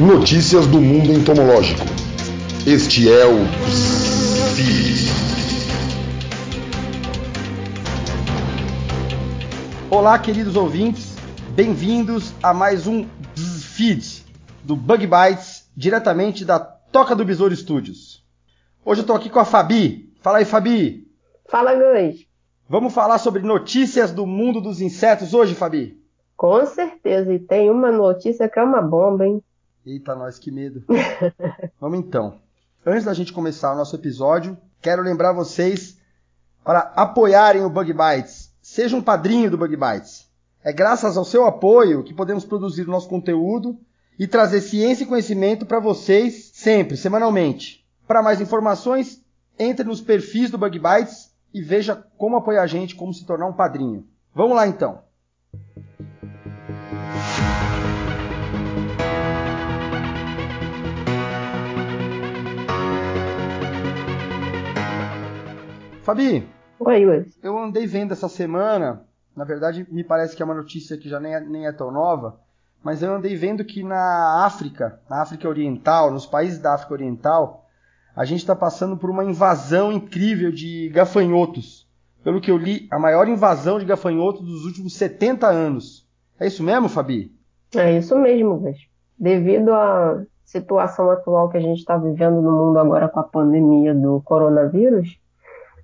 Notícias do mundo entomológico. Este é o Feed. Olá, queridos ouvintes, bem-vindos a mais um Feed do Bug Bites, diretamente da Toca do Besouro Studios. Hoje eu tô aqui com a Fabi. Fala aí, Fabi. Fala, Gus. Vamos falar sobre notícias do mundo dos insetos hoje, Fabi? Com certeza, e tem uma notícia que é uma bomba, hein? Eita, nós, que medo. Vamos então. Antes da gente começar o nosso episódio, quero lembrar vocês para apoiarem o Bug Bites. Seja um padrinho do Bug Bites. É graças ao seu apoio que podemos produzir o nosso conteúdo e trazer ciência e conhecimento para vocês sempre, semanalmente. Para mais informações, entre nos perfis do Bug Bites e veja como apoiar a gente, como se tornar um padrinho. Vamos lá então. Fabi, Oi, Gus. eu andei vendo essa semana, na verdade me parece que é uma notícia que já nem é, nem é tão nova, mas eu andei vendo que na África, na África Oriental, nos países da África Oriental, a gente está passando por uma invasão incrível de gafanhotos. Pelo que eu li, a maior invasão de gafanhotos dos últimos 70 anos. É isso mesmo, Fabi? É isso mesmo, Gus. Devido à situação atual que a gente está vivendo no mundo agora com a pandemia do coronavírus,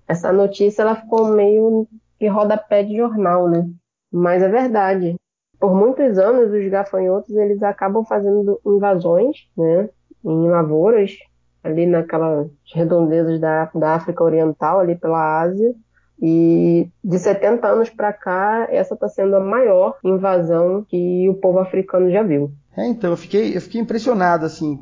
essa notícia ela ficou meio que rodapé de jornal, né? Mas é verdade. Por muitos anos, os gafanhotos eles acabam fazendo invasões, né? Em lavouras, ali naquelas redondezas da, da África Oriental, ali pela Ásia. E de 70 anos para cá, essa está sendo a maior invasão que o povo africano já viu. É, então, eu fiquei, eu fiquei impressionado, assim,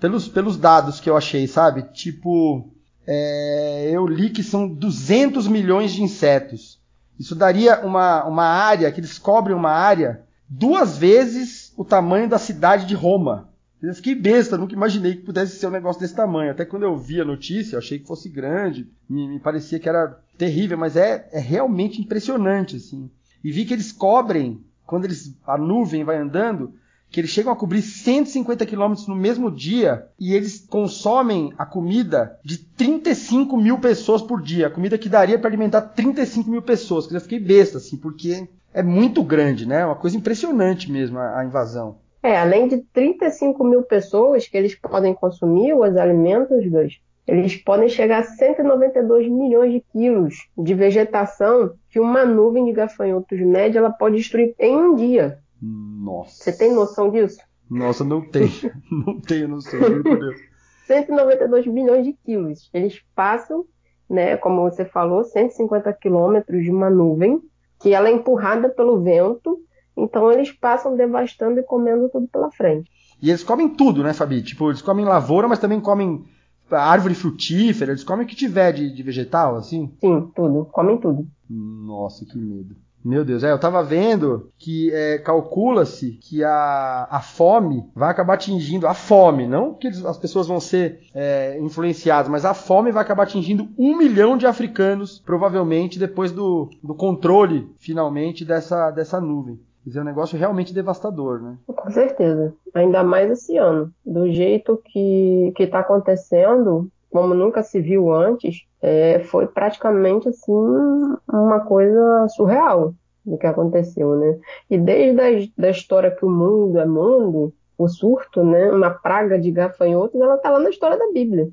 pelos, pelos dados que eu achei, sabe? Tipo, é, eu li que são 200 milhões de insetos. Isso daria uma, uma área, que eles cobrem uma área duas vezes o tamanho da cidade de Roma. Eu fiquei besta, nunca imaginei que pudesse ser um negócio desse tamanho. Até quando eu vi a notícia, eu achei que fosse grande, me, me parecia que era terrível, mas é, é realmente impressionante, assim. E vi que eles cobrem, quando eles, a nuvem vai andando, que eles chegam a cobrir 150 quilômetros no mesmo dia e eles consomem a comida de 35 mil pessoas por dia. A comida que daria para alimentar 35 mil pessoas. Eu fiquei besta, assim, porque é muito grande, né? Uma coisa impressionante mesmo a, a invasão. É, além de 35 mil pessoas que eles podem consumir os alimentos, Gus, eles podem chegar a 192 milhões de quilos de vegetação que uma nuvem de gafanhotos média ela pode destruir em um dia. Nossa. Você tem noção disso? Nossa, não tenho. não tenho noção, juro por Deus. 192 milhões de quilos. Eles passam, né, como você falou, 150 quilômetros de uma nuvem, que ela é empurrada pelo vento, então eles passam devastando e comendo tudo pela frente. E eles comem tudo, né, Fabi? Tipo, eles comem lavoura, mas também comem árvore frutífera, eles comem o que tiver de, de vegetal, assim? Sim, tudo. Comem tudo. Nossa, que medo. Meu Deus, é, eu tava vendo que é, calcula-se que a, a fome vai acabar atingindo a fome, não que as pessoas vão ser é, influenciadas, mas a fome vai acabar atingindo um milhão de africanos, provavelmente depois do, do controle, finalmente, dessa, dessa nuvem. Quer dizer, é um negócio realmente devastador, né? Com certeza. Ainda mais esse ano. Do jeito que, que tá acontecendo, como nunca se viu antes, é, foi praticamente assim uma coisa surreal do que aconteceu, né? E desde a da história que o mundo é mundo, o surto, né, uma praga de gafanhotos, ela tá lá na história da Bíblia.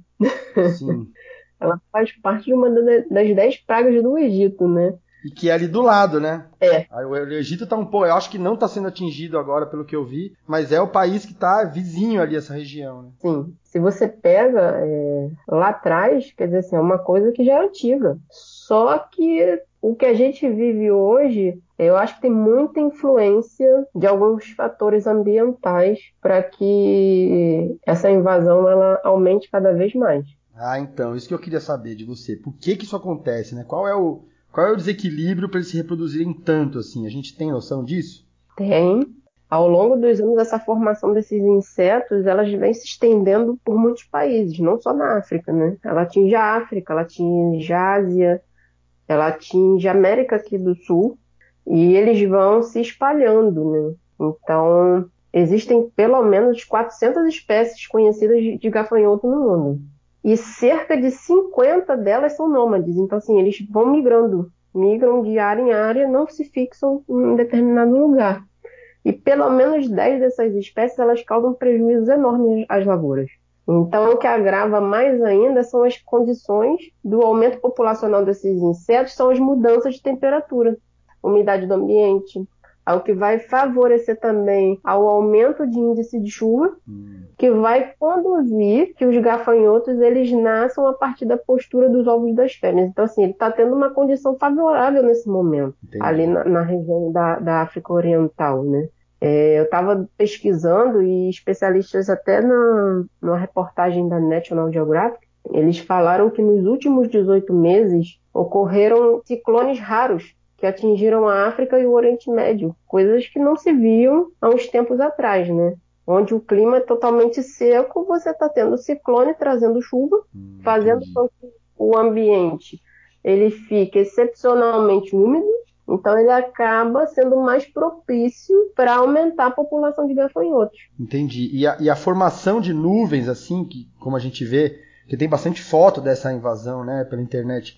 Sim. ela faz parte de uma das dez pragas do Egito, né? E que é ali do lado, né? É. O Egito tá um pouco, eu acho que não tá sendo atingido agora pelo que eu vi, mas é o país que tá vizinho ali essa região, né? Sim. Se você pega é, lá atrás, quer dizer assim, é uma coisa que já é antiga. Só que o que a gente vive hoje, eu acho que tem muita influência de alguns fatores ambientais para que essa invasão ela aumente cada vez mais. Ah, então, isso que eu queria saber de você. Por que que isso acontece, né? Qual é o qual é o desequilíbrio para eles se reproduzirem tanto assim? A gente tem noção disso? Tem. Ao longo dos anos, essa formação desses insetos, elas vem se estendendo por muitos países, não só na África, né? Ela atinge a África, ela atinge a Ásia, ela atinge a América aqui do Sul, e eles vão se espalhando, né? Então, existem pelo menos 400 espécies conhecidas de gafanhoto no mundo. E cerca de 50 delas são nômades. Então, assim, eles vão migrando. Migram de área em área, não se fixam em um determinado lugar. E pelo menos 10 dessas espécies, elas causam prejuízos enormes às lavouras. Então, o que agrava mais ainda são as condições do aumento populacional desses insetos, são as mudanças de temperatura, umidade do ambiente, o que vai favorecer também ao aumento de índice de chuva, hum. que vai conduzir que os gafanhotos eles nasçam a partir da postura dos ovos das fêmeas. Então, assim, ele está tendo uma condição favorável nesse momento, Entendi. ali na, na, região da, da África Oriental, né? É, eu estava pesquisando e especialistas até na, na reportagem da National Geographic, eles falaram que nos últimos 18 meses ocorreram ciclones raros que atingiram a África e o Oriente Médio, coisas que não se viam há uns tempos atrás, né? Onde o clima é totalmente seco, você está tendo ciclone trazendo chuva, hum, fazendo com que o ambiente ele fique excepcionalmente úmido, então ele acaba sendo mais propício para aumentar a população de gafanhotos. Entendi. E a, e a, formação de nuvens, assim, que como a gente vê, que tem bastante foto dessa invasão, né, pela internet.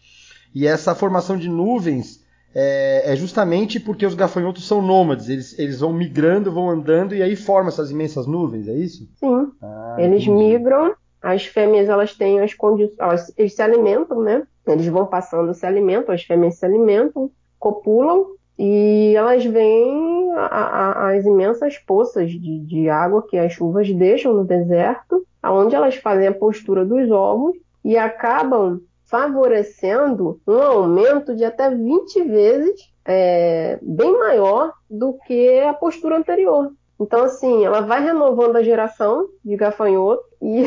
E essa formação de nuvens é, é, justamente porque os gafanhotos são nômades, eles, eles vão migrando, vão andando e aí formam essas imensas nuvens, é isso? Sim. Ah, eles entendi. migram, as fêmeas elas têm as condições, eles se alimentam, né? Eles vão passando, se alimentam, as fêmeas se alimentam, copulam e elas veem a, a, as imensas poças de, de água que as chuvas deixam no deserto, aonde elas fazem a postura dos ovos e acabam favorecendo um aumento de até 20 vezes é, bem maior do que a postura anterior. Então, assim, ela vai renovando a geração de gafanhoto e,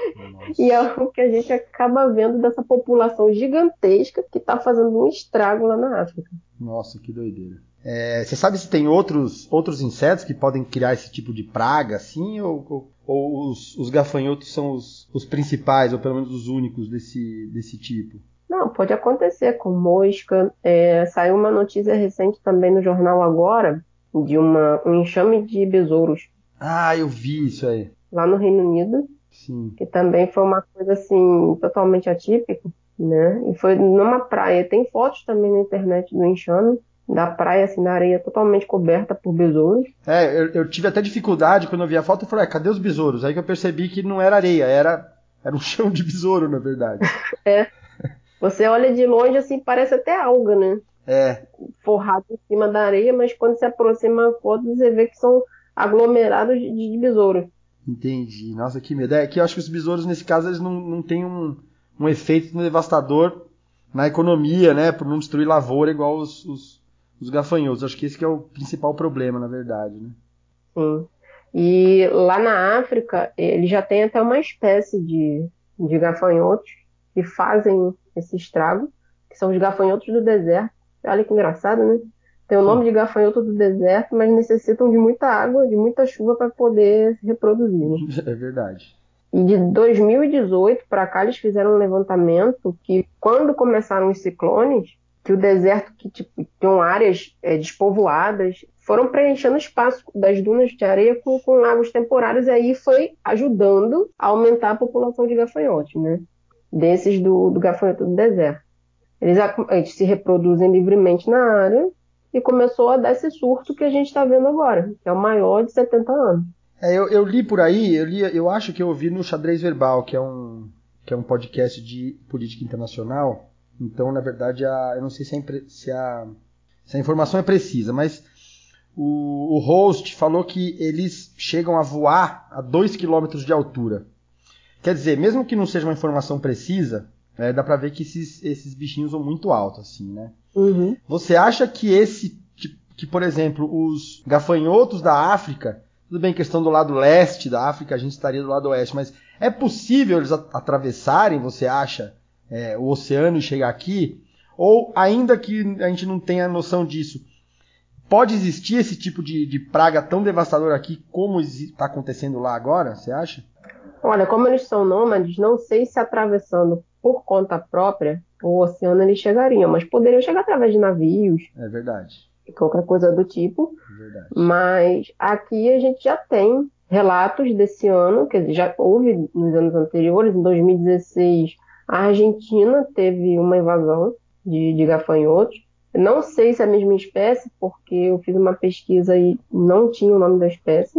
e é o que a gente acaba vendo dessa população gigantesca que está fazendo um estrago lá na África. Nossa, que doideira. É, você sabe se tem outros, outros insetos que podem criar esse tipo de praga, assim, ou, ou, ou os, os, gafanhotos são os, os, principais, ou pelo menos os únicos desse, desse tipo? Não, pode acontecer com mosca. É, saiu uma notícia recente também no jornal agora de uma, um enxame de besouros. Ah, eu vi isso aí. Lá no Reino Unido. Sim. Que também foi uma coisa assim totalmente atípica, né? E foi numa praia. Tem fotos também na internet do enxame da praia, assim, na areia totalmente coberta por besouros. É, eu, eu tive até dificuldade quando eu vi a foto e falei, ah, cadê os besouros? Aí que eu percebi que não era areia, era, era um chão de besouro, na verdade. é. Você olha de longe, assim, parece até alga, né? É. Forrado em cima da areia, mas quando se aproxima a foto, você vê que são aglomerados de, de besouro. Entendi. Nossa, que medo. É que eu acho que os besouros, nesse caso, eles não, não têm um, um efeito devastador na economia, né? Por não destruir lavoura igual os, os, os gafanhotos. Acho que esse que é o principal problema, na verdade, né? Sim. E lá na África, ele já tem até uma espécie de, de gafanhotos que fazem esse estrago, que são os gafanhotos do deserto. Olha que engraçado, né? Tem o nome de gafanhoto do deserto, mas necessitam de muita água, de muita chuva para poder se reproduzir. Né? É verdade. E de 2018 para cá eles fizeram um levantamento que quando começaram os ciclones, que o deserto que tipo, áreas é, despovoadas foram preenchendo espaço das dunas de areia com, com lagos temporários e aí foi ajudando a aumentar a população de gafanhotos, né? Desses do, do gafanhoto do deserto. Eles, eles se reproduzem livremente na área e começou a dar esse surto que a gente está vendo agora, que é o maior de 70 anos. É, eu, eu, li por aí, eu, li, eu acho que eu ouvi no Xadrez Verbal, que é um, que é um podcast de política internacional, então, na verdade, a, eu não sei se a, se a, se a informação é precisa, mas o, o, host falou que eles chegam a voar a 2 km de altura. Quer dizer, mesmo que não seja uma informação precisa, é, dá pra ver que esses, esses bichinhos são muito altos, assim, né? Uhum. Você acha que esse, que, que, por exemplo, os gafanhotos da África, tudo bem, questão do lado leste da África, a gente estaria do lado oeste, mas é possível eles atravessarem, você acha, é, o oceano e chegar aqui, ou ainda que a gente não tenha noção disso, pode existir esse tipo de, de praga tão devastadora aqui como está acontecendo lá agora, você acha? Olha, como eles são nômades, não sei se atravessando por conta própria o oceano eles chegariam, mas poderiam chegar através de navios. É verdade. Qualquer coisa do tipo. verdade. Mas aqui a gente já tem relatos desse ano, quer dizer, já houve nos anos anteriores, em 2016, a Argentina teve uma invasão de, de gafanhotos. Não sei se é a mesma espécie, porque eu fiz uma pesquisa e não tinha o nome da espécie.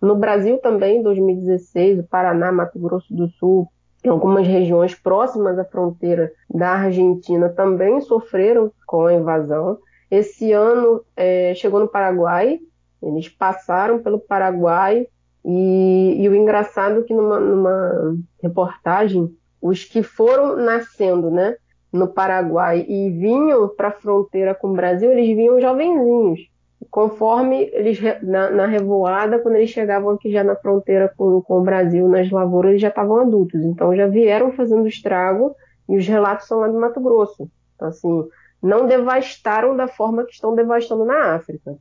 No Brasil também, em 2016, o Paraná, Mato Grosso do Sul, algumas regiões próximas à fronteira da Argentina também sofreram com a invasão. Esse ano é, chegou no Paraguai, eles passaram pelo Paraguai e, e o engraçado é que numa, numa, reportagem, os que foram nascendo né, no Paraguai e vinham para a fronteira com o Brasil, eles vinham jovenzinhos. Conforme eles, na, na, revoada, quando eles chegavam aqui já na fronteira com, com o Brasil, nas lavouras, eles já estavam adultos. Então já vieram fazendo estrago e os relatos são lá do Mato Grosso. Então, assim, não devastaram da forma que estão devastando na África.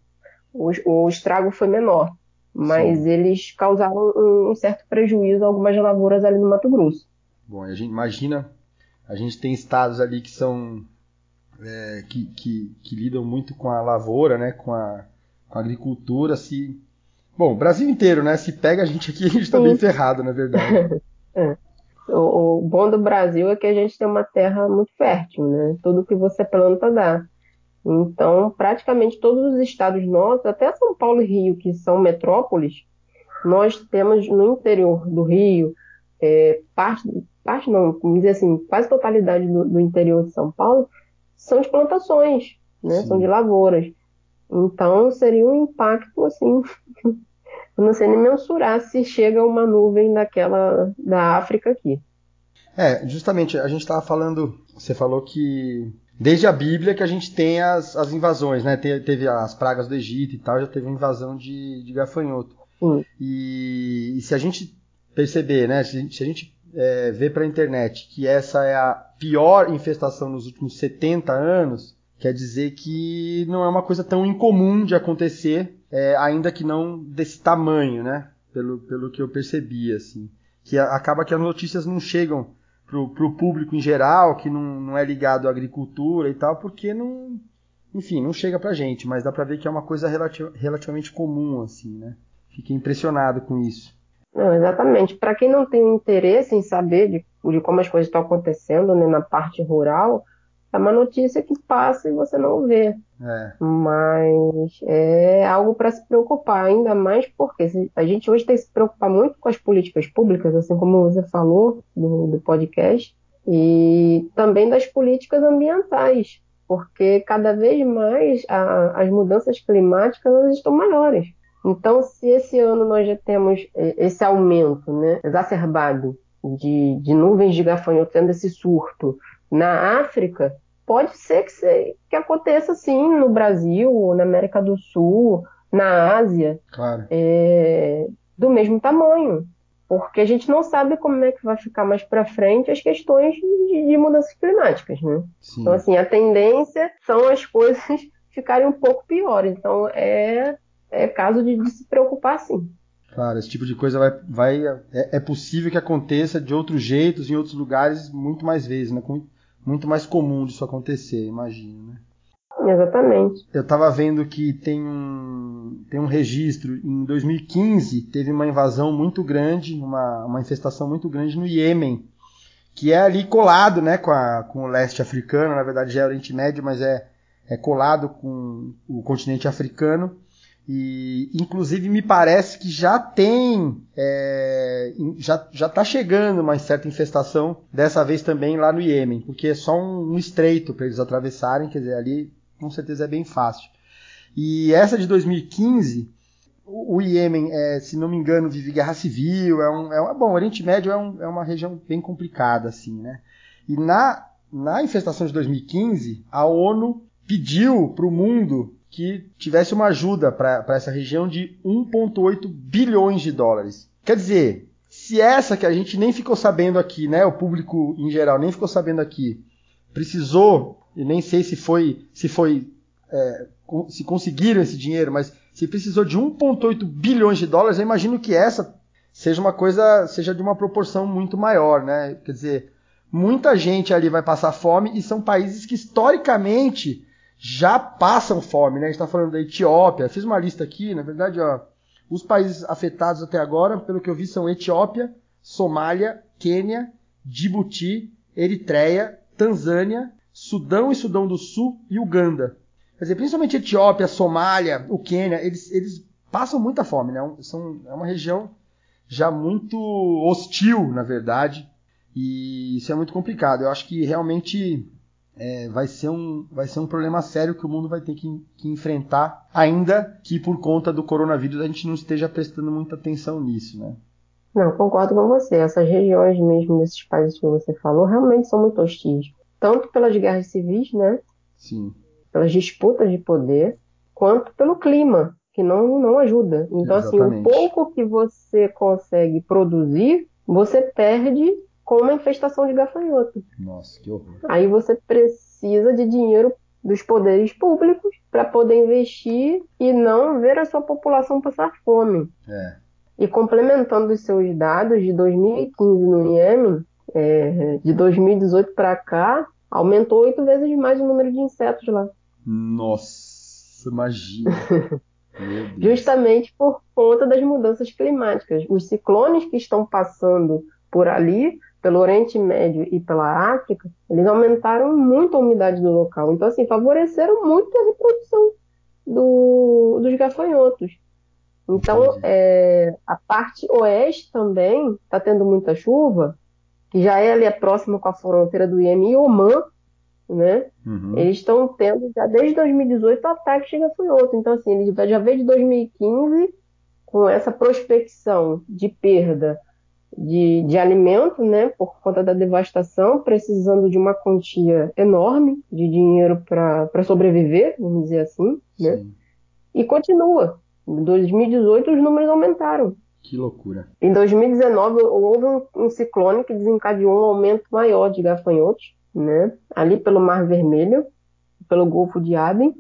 O, o estrago foi menor, mas Sim. eles causaram um, um, certo prejuízo a algumas lavouras ali no Mato Grosso. Bom, a gente imagina, a gente tem estados ali que são é, que, que, que, lidam muito com a lavoura, né, com a, com a agricultura, se Bom, o Brasil inteiro, né? Se pega a gente aqui, a gente está bem ferrado, na verdade. é. O, o, bom do Brasil é que a gente tem uma terra muito fértil, né? Tudo que você planta dá. Então, praticamente todos os estados nossos, até São Paulo e Rio, que são metrópoles, nós temos no interior do Rio, é, parte, parte não, vamos dizer assim, quase totalidade do, do interior de São Paulo, são de plantações, né? São de lavouras. Então, seria um impacto, assim, não sei nem mensurar se chega uma nuvem daquela da África aqui. É, justamente, a gente estava falando, você falou que desde a Bíblia que a gente tem as, as invasões, né? Te, teve as pragas do Egito e tal, já teve uma invasão de, de gafanhoto. E, e, se a gente perceber, né? Se, se a gente é, ver para a internet que essa é a pior infestação nos últimos 70 anos, quer dizer que não é uma coisa tão incomum de acontecer, é, ainda que não desse tamanho, né? Pelo, pelo que eu percebi, assim. Que acaba que as notícias não chegam para o público em geral, que não, não é ligado à agricultura e tal, porque não, enfim, não chega para gente, mas dá para ver que é uma coisa relativamente comum, assim, né? Fiquei impressionado com isso. Não, exatamente. Para quem não tem interesse em saber de, de como as coisas estão acontecendo né, na parte rural, é uma notícia que passa e você não vê. É. Mas é algo para se preocupar, ainda mais porque a gente hoje tem que se preocupar muito com as políticas públicas, assim como você falou do, do podcast, e também das políticas ambientais, porque cada vez mais a, as mudanças climáticas estão maiores. Então, se esse ano nós já temos é, esse aumento né, exacerbado de, de nuvens de gafanhoto, tendo esse surto na África, pode ser que, que aconteça sim no Brasil, na América do Sul, na Ásia, claro. é, do mesmo tamanho. Porque a gente não sabe como é que vai ficar mais para frente as questões de, de mudanças climáticas, né? Sim. Então, assim, a tendência são as coisas ficarem um pouco piores. Então, é é caso de, de, se preocupar sim. Claro, esse tipo de coisa vai, vai é, é, possível que aconteça de outros jeitos, em outros lugares, muito mais vezes, né? Muito mais comum disso acontecer, imagino, né? Exatamente. Eu estava vendo que tem um, tem um registro, em 2015 teve uma invasão muito grande, uma, uma infestação muito grande no Iêmen, que é ali colado né, com, a, com o leste africano, na verdade já é Oriente Médio, mas é, é colado com o continente africano. E, inclusive, me parece que já tem, é, já, já tá chegando uma certa infestação, dessa vez também lá no Iêmen, porque é só um, um estreito para eles atravessarem, quer dizer, ali com certeza é bem fácil. E essa de 2015, o, o Iêmen, é, se não me engano, vive guerra civil, é um, é um bom, o Oriente Médio é, um, é uma região bem complicada, assim, né? E na, na infestação de 2015, a ONU pediu para o mundo que tivesse uma ajuda para essa região de 1,8 bilhões de dólares. Quer dizer, se essa que a gente nem ficou sabendo aqui, né, o público em geral nem ficou sabendo aqui, precisou, e nem sei se foi, se foi, é, se conseguiram esse dinheiro, mas se precisou de 1,8 bilhões de dólares, eu imagino que essa seja uma coisa, seja de uma proporção muito maior, né? Quer dizer, muita gente ali vai passar fome e são países que historicamente já passam fome, né? A gente está falando da Etiópia. Fiz uma lista aqui, na verdade, ó, os países afetados até agora, pelo que eu vi, são Etiópia, Somália, Quênia, Djibouti, Eritreia, Tanzânia, Sudão e Sudão do Sul e Uganda. Quer dizer, principalmente Etiópia, Somália, o Quênia, eles, eles passam muita fome, né? São, é uma região já muito hostil, na verdade, e isso é muito complicado. Eu acho que realmente é, vai, ser um, vai ser um problema sério que o mundo vai ter que, que, enfrentar, ainda que por conta do coronavírus a gente não esteja prestando muita atenção nisso, né? Não, concordo com você. Essas regiões mesmo desses países que você falou realmente são muito hostis. Tanto pelas guerras civis, né? Sim. Pelas disputas de poder, quanto pelo clima, que não, não ajuda. Então, Exatamente. assim, o pouco que você consegue produzir, você perde com uma infestação de gafanhoto. Nossa, que horror. Aí você precisa de dinheiro dos poderes públicos para poder investir e não ver a sua população passar fome. É. E complementando os seus dados de 2015 no Iêmen, é, de 2018 para cá, aumentou oito vezes mais o número de insetos lá. Nossa, imagina. Justamente por conta das mudanças climáticas. Os ciclones que estão passando por ali pelo Oriente Médio e pela África, eles aumentaram muito a umidade do local. Então, assim, favoreceram muito a reprodução do, dos gafanhotos. Então, é, a parte oeste também está tendo muita chuva, que já é ali próxima com a fronteira do Iêmen e Oman, né? Uhum. Eles estão tendo já desde 2018 ataques de gafanhoto. Então, assim, eles já vem de 2015 com essa prospecção de perda de, de alimento, né, por conta da devastação, precisando de uma quantia enorme de dinheiro para sobreviver, vamos dizer assim, né? E continua. Em 2018 os números aumentaram. Que loucura. Em 2019 houve um, um ciclone que desencadeou um aumento maior de gafanhotos, né? Ali pelo Mar Vermelho, pelo Golfo de Aden,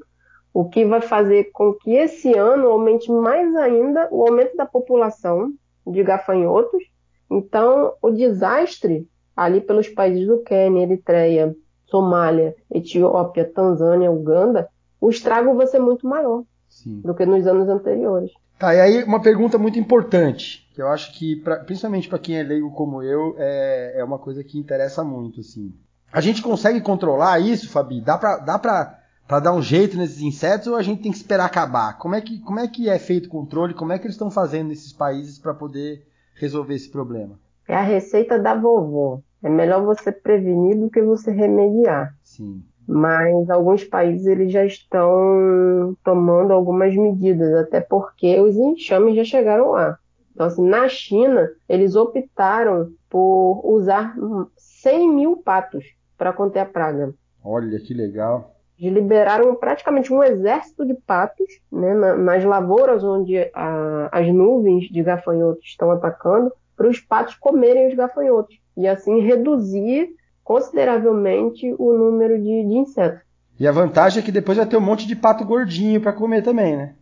o que vai fazer com que esse ano aumente mais ainda o aumento da população de gafanhotos então, o desastre ali pelos países do Quênia, Eritreia, Somália, Etiópia, Tanzânia, Uganda, o estrago vai ser muito maior Sim. do que nos anos anteriores. Tá, e aí uma pergunta muito importante, que eu acho que, pra, principalmente para quem é leigo como eu, é, é uma coisa que interessa muito, assim. A gente consegue controlar isso, Fabi? Dá pra, dá pra, pra dar um jeito nesses insetos ou a gente tem que esperar acabar? Como é que, como é, que é feito o controle? Como é que eles estão fazendo nesses países para poder resolver esse problema? É a receita da vovó. É melhor você prevenir do que você remediar. Sim. Mas alguns países eles já estão tomando algumas medidas, até porque os enxames já chegaram lá. Então, assim, na China, eles optaram por usar 100 mil patos para conter a praga. Olha que legal. Liberaram praticamente um exército de patos né, nas lavouras onde a, as nuvens de gafanhotos estão atacando para os patos comerem os gafanhotos e assim reduzir consideravelmente o número de, de insetos. E a vantagem é que depois vai ter um monte de pato gordinho para comer também, né?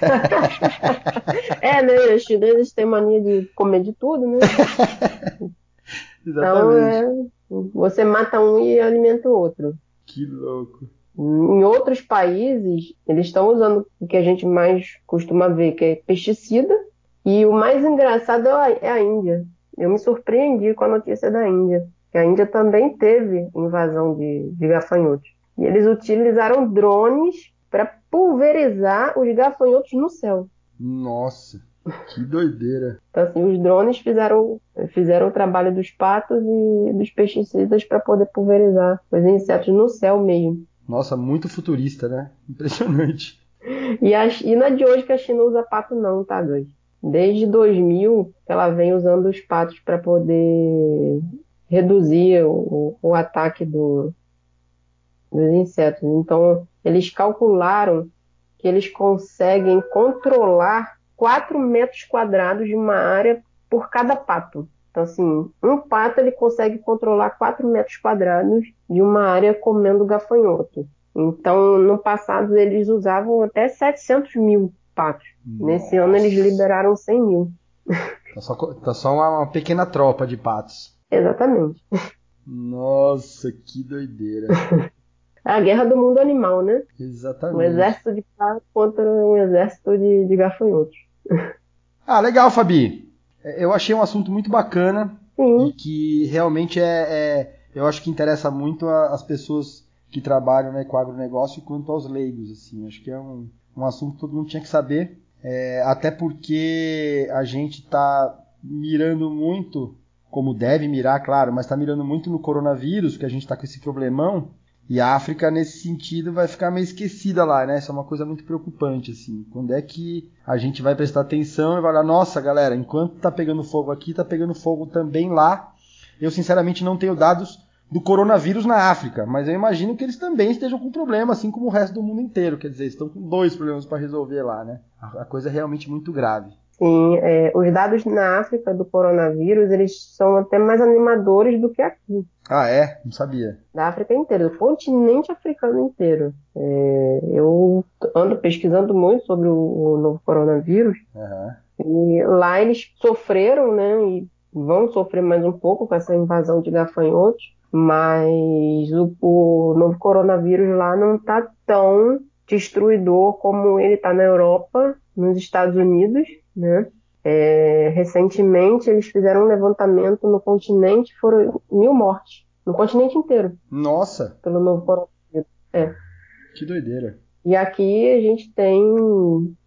é, né? Os chineses têm mania de comer de tudo, né? então, é, você mata um e alimenta o outro. Que louco. Em outros países, eles estão usando o que a gente mais costuma ver, que é pesticida. E o mais engraçado é a Índia. Eu me surpreendi com a notícia da Índia. Que a Índia também teve invasão de, de gafanhotos. E eles utilizaram drones para pulverizar os gafanhotos no céu. Nossa, que doideira. Então, assim, os drones fizeram, fizeram o trabalho dos patos e dos pesticidas para poder pulverizar os insetos no céu mesmo. Nossa, muito futurista, né? Impressionante. E, a, e não é de hoje que a China usa pato, não, tá, Gus? Desde 2000, ela vem usando os patos para poder reduzir o, o ataque do, dos insetos. Então, eles calcularam que eles conseguem controlar 4 metros quadrados de uma área por cada pato. Então, assim, um pato ele consegue controlar 4 metros quadrados de uma área comendo gafanhoto. Então, no passado, eles usavam até 700 mil patos. Nossa. Nesse ano, eles liberaram 100 mil. Tá só, tá só uma, uma pequena tropa de patos. Exatamente. Nossa, que doideira. É a guerra do mundo animal, né? Exatamente. Um exército de pato contra um exército de, de gafanhotos. Ah, legal, Fabi. É, eu achei um assunto muito bacana Sim. e que realmente é, é- eu acho que interessa muito as pessoas que trabalham né, com agronegócio quanto aos leigos. Assim. Acho que é um, um assunto que todo mundo tinha que saber. É, até porque a gente está mirando muito, como deve mirar, claro, mas está mirando muito no coronavírus, que a gente está com esse problemão. E a África, nesse sentido, vai ficar meio esquecida lá, né? Isso é uma coisa muito preocupante, assim. Quando é que a gente vai prestar atenção e vai falar, nossa, galera, enquanto tá pegando fogo aqui, tá pegando fogo também lá. Eu, sinceramente, não tenho dados do coronavírus na África, mas eu imagino que eles também estejam com problema, assim como o resto do mundo inteiro. Quer dizer, estão com dois problemas para resolver lá, né? A coisa é realmente muito grave. Sim, é, os dados na África do coronavírus, eles são até mais animadores do que aqui. Ah, é? Não sabia. Da África inteira, do continente africano inteiro. É, eu ando pesquisando muito sobre o, o novo coronavírus Aham. e lá eles sofreram, né, e vão sofrer mais um pouco com essa invasão de gafanhotos, mas o, o novo coronavírus lá não está tão destruidor como ele está na Europa, nos Estados Unidos, né? É, recentemente eles fizeram um levantamento no continente, foram mil mortes, no continente inteiro, Nossa, pelo novo coronavírus. que doideira. E aqui a gente tem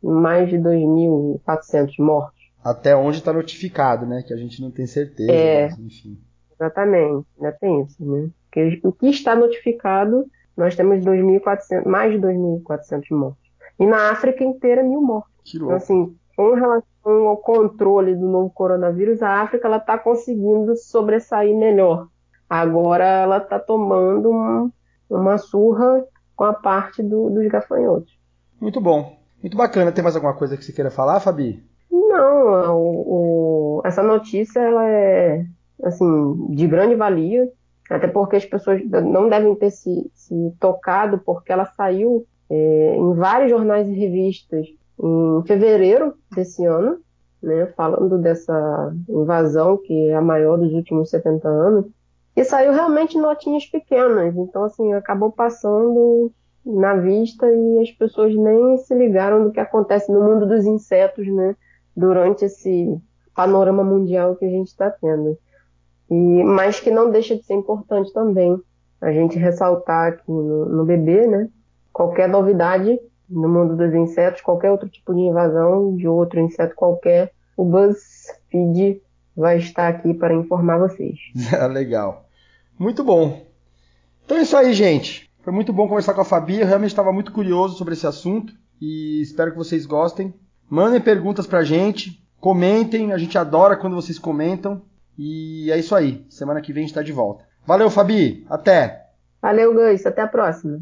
mais de 2.400 mortos. Até onde está notificado, né? Que a gente não tem certeza. É. mas, enfim. Exatamente, ainda tem isso, né? Porque o que está notificado, nós temos 2.400, mais de 2.400 mortos. E na África inteira, mil mortos. Que Então, louco. assim, com relação ao controle do novo coronavírus, a África ela está conseguindo sobressair melhor. Agora ela está tomando um- uma surra com a parte do- dos gafanhotos. Muito bom. Muito bacana. Tem mais alguma coisa que você queira falar, Fabi? Não, o- o- essa notícia ela é assim de grande valia, até porque as pessoas não devem ter se, se tocado, porque ela saiu é, em vários jornais e revistas em fevereiro desse ano, né, falando dessa invasão que é a maior dos últimos 70 anos, e saiu realmente notinhas pequenas, então assim acabou passando na vista e as pessoas nem se ligaram do que acontece no mundo dos insetos, né? durante esse panorama mundial que a gente está tendo. E, mas que não deixa de ser importante também a gente ressaltar aqui no, no bebê, né? Qualquer novidade no mundo dos insetos, qualquer outro tipo de invasão de outro inseto qualquer, o BuzzFeed vai estar aqui para informar vocês. Legal. Muito bom. Então é isso aí, gente. Foi muito bom conversar com a Fabi. Eu realmente estava muito curioso sobre esse assunto e espero que vocês gostem. Mandem perguntas pra gente, comentem, a gente adora quando vocês comentam. E é isso aí. Semana que vem a gente tá de volta. Valeu, Fabi. Até. Valeu, Gus. Até a próxima.